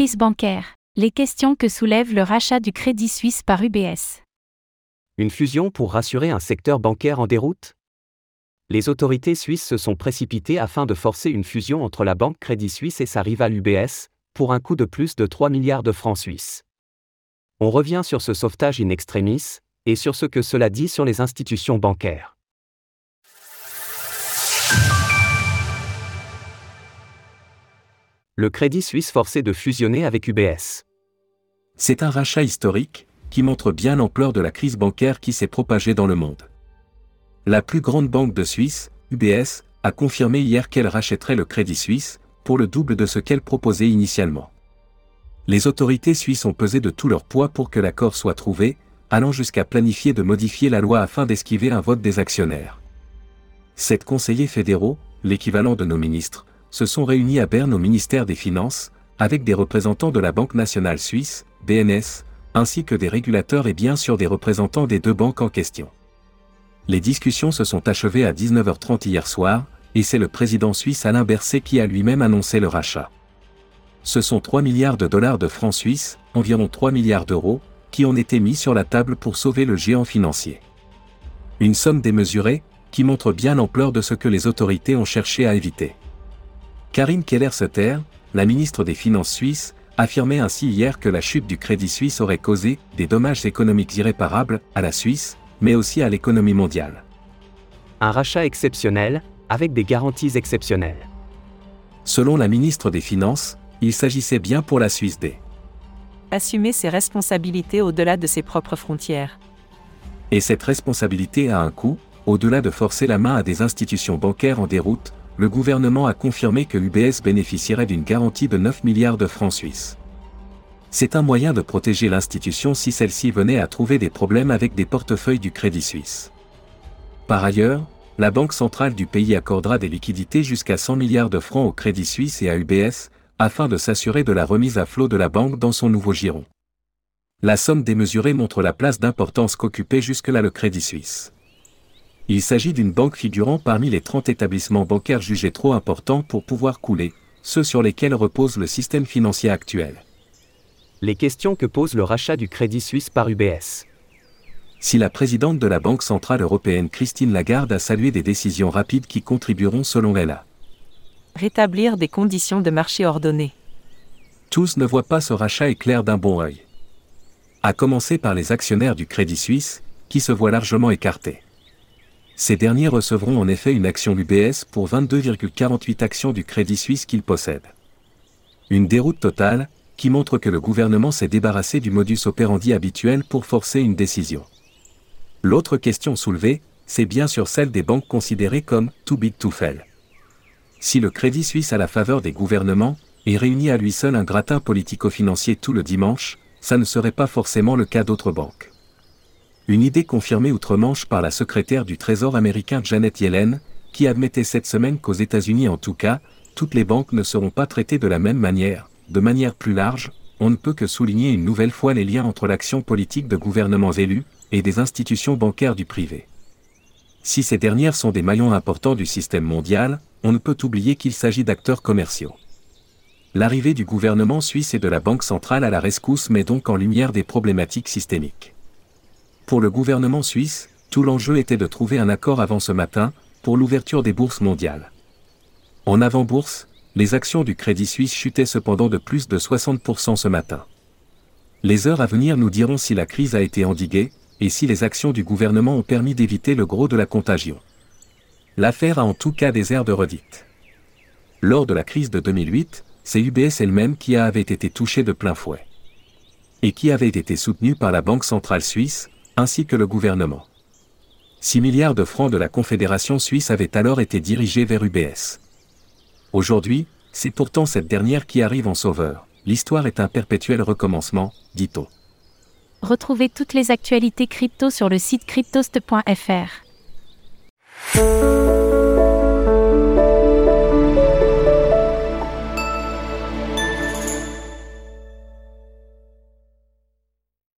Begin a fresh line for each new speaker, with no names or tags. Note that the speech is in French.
Crise bancaire. Les questions que soulève le rachat du Crédit Suisse par UBS.
Une fusion pour rassurer un secteur bancaire en déroute? Les autorités suisses se sont précipitées afin de forcer une fusion entre la banque Crédit Suisse et sa rivale UBS, pour un coût de plus de 3 milliards de francs suisses. On revient sur ce sauvetage in extremis, et sur ce que cela dit sur les institutions bancaires. Le Crédit Suisse forcé de fusionner avec UBS.
C'est un rachat historique, qui montre bien l'ampleur de la crise bancaire qui s'est propagée dans le monde. La plus grande banque de Suisse, UBS, a confirmé hier qu'elle rachèterait le Crédit Suisse, pour le double de ce qu'elle proposait initialement. Les autorités suisses ont pesé de tout leur poids pour que l'accord soit trouvé, allant jusqu'à planifier de modifier la loi afin d'esquiver un vote des actionnaires. Sept conseillers fédéraux, l'équivalent de nos ministres, se sont réunis à Berne au ministère des Finances, avec des représentants de la Banque nationale suisse, BNS, ainsi que des régulateurs et bien sûr des représentants des deux banques en question. Les discussions se sont achevées à 19h30 hier soir, et c'est le président suisse Alain Berset qui a lui-même annoncé le rachat. Ce sont 3 milliards de dollars de francs suisses, environ 3 milliards d'euros, qui ont été mis sur la table pour sauver le géant financier. Une somme démesurée, qui montre bien l'ampleur de ce que les autorités ont cherché à éviter. Karine Keller-Sutter, la ministre des Finances suisse, affirmait ainsi hier que la chute du Crédit Suisse aurait causé des dommages économiques irréparables à la Suisse, mais aussi à l'économie mondiale.
Un rachat exceptionnel, avec des garanties exceptionnelles.
Selon la ministre des Finances, il s'agissait bien pour la Suisse des
assumer ses responsabilités au-delà de ses propres frontières.
Et cette responsabilité a un coût, au-delà de forcer la main à des institutions bancaires en déroute, le gouvernement a confirmé que UBS bénéficierait d'une garantie de 9 milliards de francs suisses. C'est un moyen de protéger l'institution si celle-ci venait à trouver des problèmes avec des portefeuilles du Crédit Suisse. Par ailleurs, la Banque centrale du pays accordera des liquidités jusqu'à 100 milliards de francs au Crédit Suisse et à UBS, afin de s'assurer de la remise à flot de la banque dans son nouveau giron. La somme démesurée montre la place d'importance qu'occupait jusque-là le Crédit Suisse. Il s'agit d'une banque figurant parmi les 30 établissements bancaires jugés trop importants pour pouvoir couler, ceux sur lesquels repose le système financier actuel.
Les questions que pose le rachat du Crédit Suisse par UBS.
Si la présidente de la Banque Centrale Européenne Christine Lagarde a salué des décisions rapides qui contribueront selon elle à
rétablir des conditions de marché ordonnées.
Tous ne voient pas ce rachat éclair d'un bon œil. À commencer par les actionnaires du Crédit Suisse, qui se voient largement écartés. Ces derniers recevront en effet une action UBS pour 22,48 actions du Crédit Suisse qu'ils possèdent. Une déroute totale, qui montre que le gouvernement s'est débarrassé du modus operandi habituel pour forcer une décision. L'autre question soulevée, c'est bien sûr celle des banques considérées comme too big to fail si le Crédit Suisse a la faveur des gouvernements, et réunit à lui seul un gratin politico-financier tout le dimanche, ça ne serait pas forcément le cas d'autres banques. Une idée confirmée outre-Manche par la secrétaire du Trésor américain Janet Yellen, qui admettait cette semaine qu'aux États-Unis en tout cas, toutes les banques ne seront pas traitées de la même manière, de manière plus large, on ne peut que souligner une nouvelle fois les liens entre l'action politique de gouvernements élus et des institutions bancaires du privé. Si ces dernières sont des maillons importants du système mondial, on ne peut oublier qu'il s'agit d'acteurs commerciaux. L'arrivée du gouvernement suisse et de la Banque centrale à la rescousse met donc en lumière des problématiques systémiques. Pour le gouvernement suisse, tout l'enjeu était de trouver un accord avant ce matin, pour l'ouverture des bourses mondiales. En avant-bourse, les actions du Crédit Suisse chutaient cependant de plus de 60% ce matin. Les heures à venir nous diront si la crise a été endiguée, et si les actions du gouvernement ont permis d'éviter le gros de la contagion. L'affaire a en tout cas des airs de redite. Lors de la crise de 2008, c'est UBS elle-même qui avait été touchée de plein fouet. Et qui avait été soutenue par la Banque centrale suisse, ainsi que le gouvernement. 6 milliards de francs de la Confédération suisse avaient alors été dirigés vers UBS. Aujourd'hui, c'est pourtant cette dernière qui arrive en sauveur. L'histoire est un perpétuel recommencement, dit-on.
Retrouvez toutes les actualités crypto sur le site cryptost.fr.